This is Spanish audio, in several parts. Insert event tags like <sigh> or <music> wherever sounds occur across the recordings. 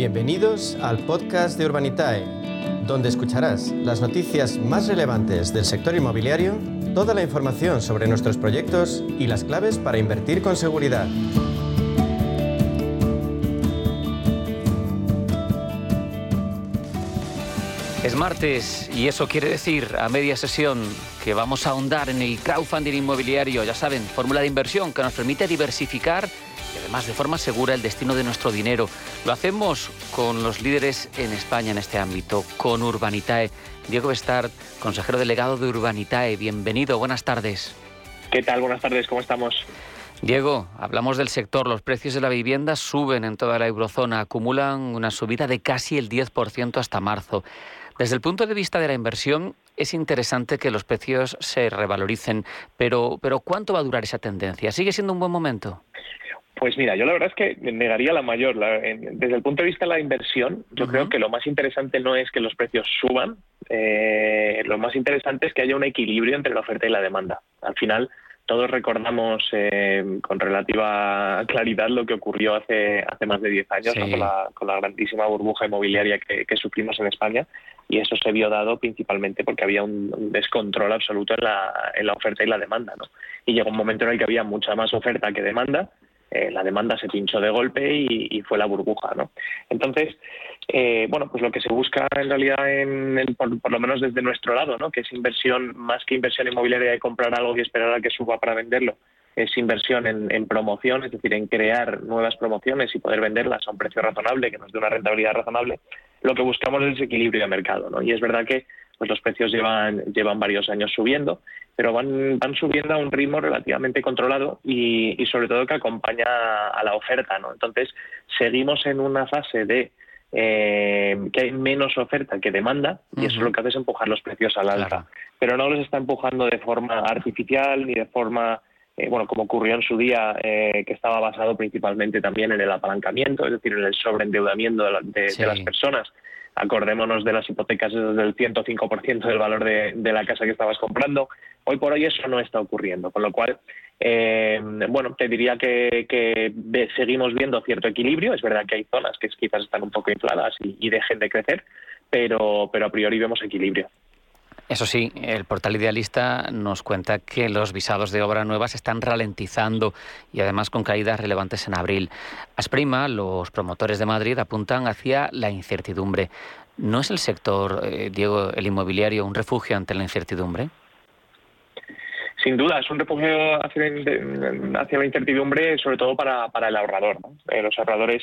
Bienvenidos al podcast de Urbanitae, donde escucharás las noticias más relevantes del sector inmobiliario, toda la información sobre nuestros proyectos y las claves para invertir con seguridad. Es martes y eso quiere decir a media sesión que vamos a ahondar en el crowdfunding inmobiliario, ya saben, fórmula de inversión que nos permite diversificar además de forma segura el destino de nuestro dinero. Lo hacemos con los líderes en España en este ámbito, con Urbanitae. Diego Bestard, consejero delegado de Urbanitae, bienvenido, buenas tardes. ¿Qué tal? Buenas tardes, ¿cómo estamos? Diego, hablamos del sector. Los precios de la vivienda suben en toda la eurozona, acumulan una subida de casi el 10% hasta marzo. Desde el punto de vista de la inversión, es interesante que los precios se revaloricen, pero, pero ¿cuánto va a durar esa tendencia? ¿Sigue siendo un buen momento? Pues mira, yo la verdad es que negaría la mayor. desde el punto de vista de la inversión, yo creo que lo más interesante no es que los precios suban, eh, lo más interesante es que haya un equilibrio entre la oferta y la demanda. Al final, todos recordamos eh, con relativa claridad lo que ocurrió hace, hace más de 10 años con, la, grandísima burbuja inmobiliaria que, sufrimos en España y eso se vio dado principalmente porque había un, descontrol absoluto en la, en la oferta y la demanda. ¿no? Y llegó un momento en el que había mucha más oferta que demanda eh, la demanda se pinchó de golpe y, fue la burbuja, ¿no? Entonces, eh, bueno, pues lo que se busca en realidad, en por, lo menos desde nuestro lado, ¿no? Que es inversión, más que inversión inmobiliaria de comprar algo y esperar a que suba para venderlo, es inversión en, en, promoción, es decir, en crear nuevas promociones y poder venderlas a un precio razonable, que nos dé una rentabilidad razonable, lo que buscamos es ese equilibrio de mercado, ¿no? Y es verdad que pues los precios llevan, llevan varios años subiendo, pero van, van subiendo a un ritmo relativamente controlado y, sobre todo que acompaña a la oferta. ¿no? Entonces, seguimos en una fase de eh, que hay menos oferta que demanda y eso lo que hace es empujar los precios al alza. Pero no los está empujando de forma artificial ni de forma, eh, bueno, como ocurrió en su día, eh, que estaba basado principalmente también en el apalancamiento, es decir, en el sobreendeudamiento de, de las personas Acordémonos de las hipotecas desde el 105% del valor de, la casa que estabas comprando. Hoy por hoy eso no está ocurriendo, con lo cual, eh, bueno, te diría que, seguimos viendo cierto equilibrio. Es verdad que hay zonas que quizás están un poco infladas y, dejen de crecer, pero, pero a priori vemos equilibrio. Eso sí, el portal idealista nos cuenta que los visados de obra nueva se están ralentizando y además con caídas relevantes en abril. Asprima, los promotores de Madrid apuntan hacia la incertidumbre. ¿No es el sector, eh, Diego, el inmobiliario, un refugio ante la incertidumbre? Sin duda, es un refugio hacia, la incertidumbre, sobre todo para, el ahorrador. Eh, los ahorradores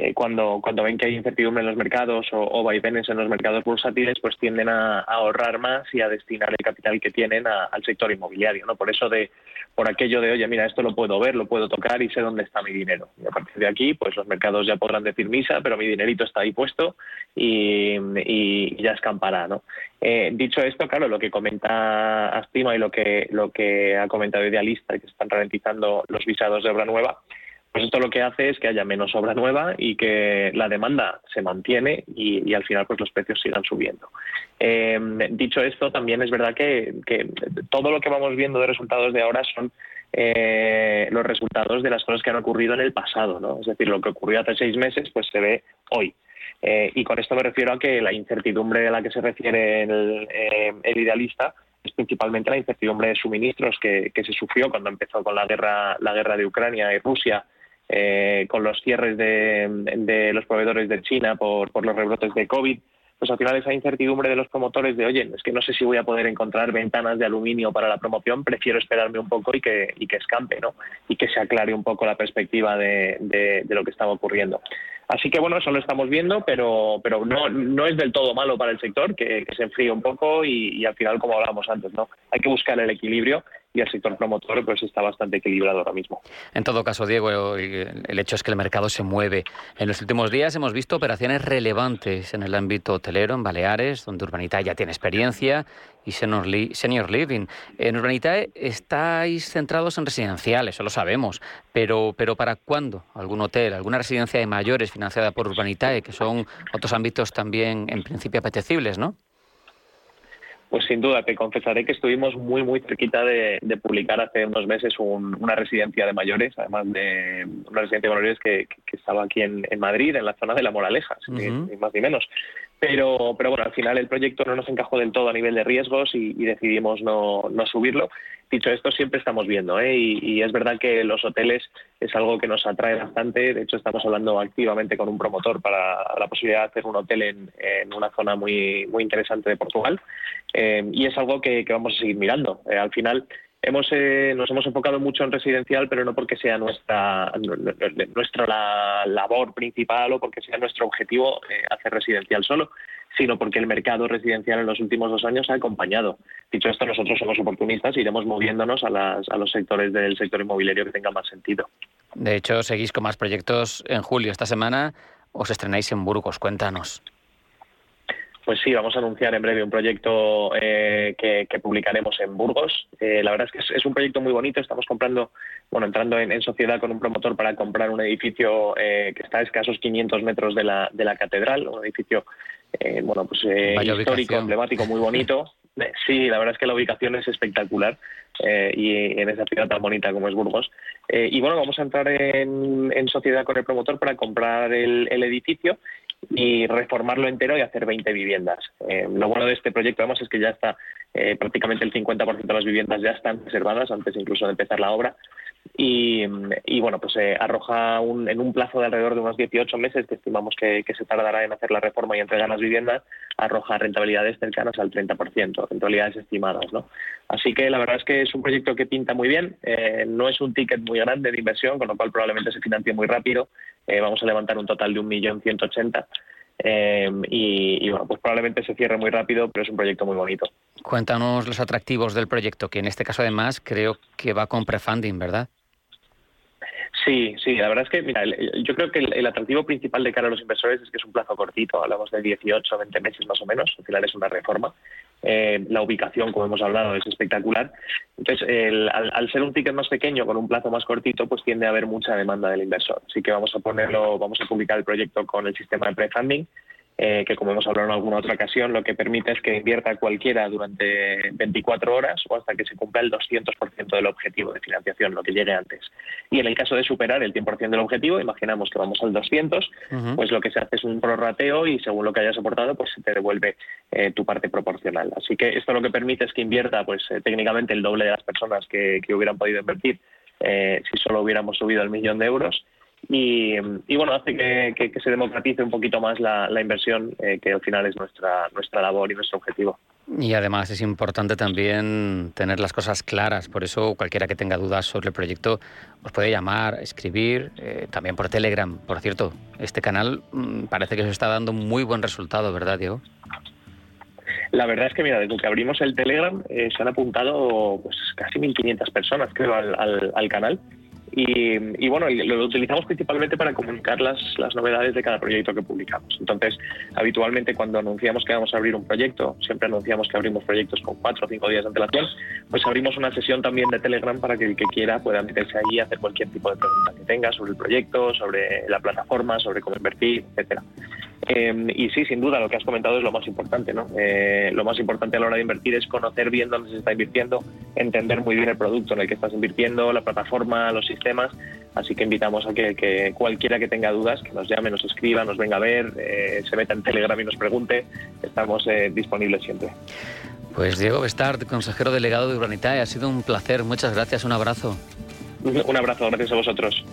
eh, cuando, cuando ven que hay incertidumbre en los mercados o, o vaivenes en los mercados bursátiles, pues tienden a, ahorrar más y a destinar el capital que tienen al sector inmobiliario, ¿no? Por eso de, por aquello de, oye, mira, esto lo puedo ver, lo puedo tocar y sé dónde está mi dinero. Y a partir de aquí, pues los mercados ya podrán decir misa, pero mi dinerito está ahí puesto y, ya escampará, ¿no? Eh, dicho esto, claro, lo que comenta Astima y lo que, lo que ha comentado Idealista, que están ralentizando los visados de obra nueva, pues esto lo que hace es que haya menos obra nueva y que la demanda se mantiene y, al final pues los precios sigan subiendo. Eh, dicho esto, también es verdad que, todo lo que vamos viendo de resultados de ahora son eh, los resultados de las cosas que han ocurrido en el pasado, ¿no? Es decir, lo que ocurrió hace seis meses pues se ve hoy. Eh, y con esto me refiero a que la incertidumbre a la que se refiere el, el idealista es principalmente la incertidumbre de suministros que, que, se sufrió cuando empezó con la guerra, la guerra de Ucrania y Rusia eh, con los cierres de, los proveedores de China por, por los rebrotes de COVID, pues al final esa incertidumbre de los promotores de, oye, es que no sé si voy a poder encontrar ventanas de aluminio para la promoción, prefiero esperarme un poco y que, y que escampe, ¿no? Y que se aclare un poco la perspectiva de, de, lo que estaba ocurriendo. Así que bueno, eso lo estamos viendo, pero, pero no, no es del todo malo para el sector, que, se enfríe un poco y, y, al final, como hablábamos antes, ¿no? Hay que buscar el equilibrio y el sector promotor pues está bastante equilibrado ahora mismo. En todo caso, Diego, el hecho es que el mercado se mueve. En los últimos días hemos visto operaciones relevantes en el ámbito hotelero, en Baleares, donde Urbanitae ya tiene experiencia, y Senior Living. En Urbanitae estáis centrados en residenciales, eso lo sabemos, pero, pero ¿para cuándo algún hotel, alguna residencia de mayores financiada por Urbanitae, que son otros ámbitos también en principio apetecibles, ¿no? Pues sin duda, te confesaré que estuvimos muy, muy cerquita de, publicar hace unos meses una residencia de mayores, además de una residencia de mayores que, estaba aquí en, Madrid, en la zona de La Moraleja, ni, más ni menos. Pero, pero bueno, al final el proyecto no nos encajó del todo a nivel de riesgos y, decidimos no, no, subirlo. Dicho esto, siempre estamos viendo, ¿eh? y, es verdad que los hoteles es algo que nos atrae bastante. De hecho, estamos hablando activamente con un promotor para la posibilidad de hacer un hotel en, en una zona muy, muy interesante de Portugal. Eh, y es algo que, vamos a seguir mirando. Eh, al final, hemos, eh, nos hemos enfocado mucho en residencial, pero no porque sea nuestra, nuestra labor principal o porque sea nuestro objetivo hacer residencial solo, sino porque el mercado residencial en los últimos dos años ha acompañado. Dicho esto, nosotros somos oportunistas y iremos moviéndonos a, las, a los sectores del sector inmobiliario que tengan más sentido. De hecho, seguís con más proyectos en julio. Esta semana os estrenáis en Burgos. Cuéntanos. Pues sí, vamos a anunciar en breve un proyecto eh, que, publicaremos en Burgos. Eh, la verdad es que es, un proyecto muy bonito. Estamos comprando, bueno, entrando en, sociedad con un promotor para comprar un edificio eh, que está a escasos 500 metros de la, de la catedral, un edificio, bueno, pues histórico, emblemático, muy bonito. <laughs> Sí, la verdad es que la ubicación es espectacular y en esa ciudad tan bonita como es Burgos. y bueno, vamos a entrar en, sociedad con el promotor para comprar el, el edificio y reformarlo entero y hacer 20 viviendas. Eh, lo bueno de este proyecto, además, es que ya está eh, prácticamente el 50% de las viviendas ya están reservadas antes incluso de empezar la obra. Y, bueno, pues eh, arroja un, en un plazo de alrededor de unos 18 meses, que estimamos que, se tardará en hacer la reforma y entregar las viviendas, arroja rentabilidades cercanas al 30%, rentabilidades estimadas. ¿no? Así que la verdad es que es un proyecto que pinta muy bien, no es un ticket muy grande de inversión, con lo cual probablemente se financie muy rápido eh, vamos a levantar un total de 1.180.000 eh, y, y, pues probablemente se cierre muy rápido, pero es un proyecto muy bonito. Cuéntanos los atractivos del proyecto, que en este caso además creo que va con prefunding, ¿verdad? Sí, sí, la verdad es que, mira, yo creo que el, atractivo principal de cara a los inversores es que es un plazo cortito, hablamos de 18 o 20 meses más o menos, al final es una reforma. Eh, la ubicación, como hemos hablado, es espectacular. Entonces, al, ser un ticket más pequeño, con un plazo más cortito, pues tiende a haber mucha demanda del inversor. Así que vamos a ponerlo, vamos a publicar el proyecto con el sistema de prefunding eh, que como hemos hablado en alguna otra ocasión, lo que permite es que invierta cualquiera durante 24 horas o hasta que se cumpla el 200% del objetivo de financiación, lo que llegue antes. Y en el caso de superar el 100% del objetivo, imaginamos que vamos al 200, pues lo que se hace es un prorrateo y según lo que hayas aportado, pues se te devuelve eh, tu parte proporcional. Así que esto lo que permite es que invierta pues eh, técnicamente el doble de las personas que, hubieran podido invertir si solo hubiéramos subido el millón de euros y, bueno, hace que, se democratice un poquito más la, inversión, eh, que al final es nuestra, nuestra labor y nuestro objetivo. Y además es importante también tener las cosas claras, por eso cualquiera que tenga dudas sobre el proyecto os puede llamar, escribir, eh, también por Telegram. Por cierto, este canal mm, parece que se está dando muy buen resultado, ¿verdad, Diego? La verdad es que, mira, desde que abrimos el Telegram eh, se han apuntado pues casi 1.500 personas, creo, al, al canal. Y, bueno, lo utilizamos principalmente para comunicar las, las, novedades de cada proyecto que publicamos. Entonces, habitualmente cuando anunciamos que vamos a abrir un proyecto, siempre anunciamos que abrimos proyectos con cuatro o cinco días de antelación, pues abrimos una sesión también de Telegram para que el que quiera pueda meterse ahí y hacer cualquier tipo de pregunta que tenga sobre el proyecto, sobre la plataforma, sobre cómo invertir, etcétera. Em, y sí, sin duda, lo que has comentado es lo más importante. ¿no? Eh, lo más importante a la hora de invertir es conocer bien dónde se está invirtiendo, entender muy bien el producto en el que estás invirtiendo, la plataforma, los sistemas. Así que invitamos a que, cualquiera que tenga dudas, que nos llame, nos escriba, nos venga a ver, eh, se meta en Telegram y nos pregunte. Estamos eh, disponibles siempre. Pues Diego Bestard, consejero delegado de Urbanitae, ha sido un placer. Muchas gracias, un abrazo. Un abrazo, gracias a vosotros.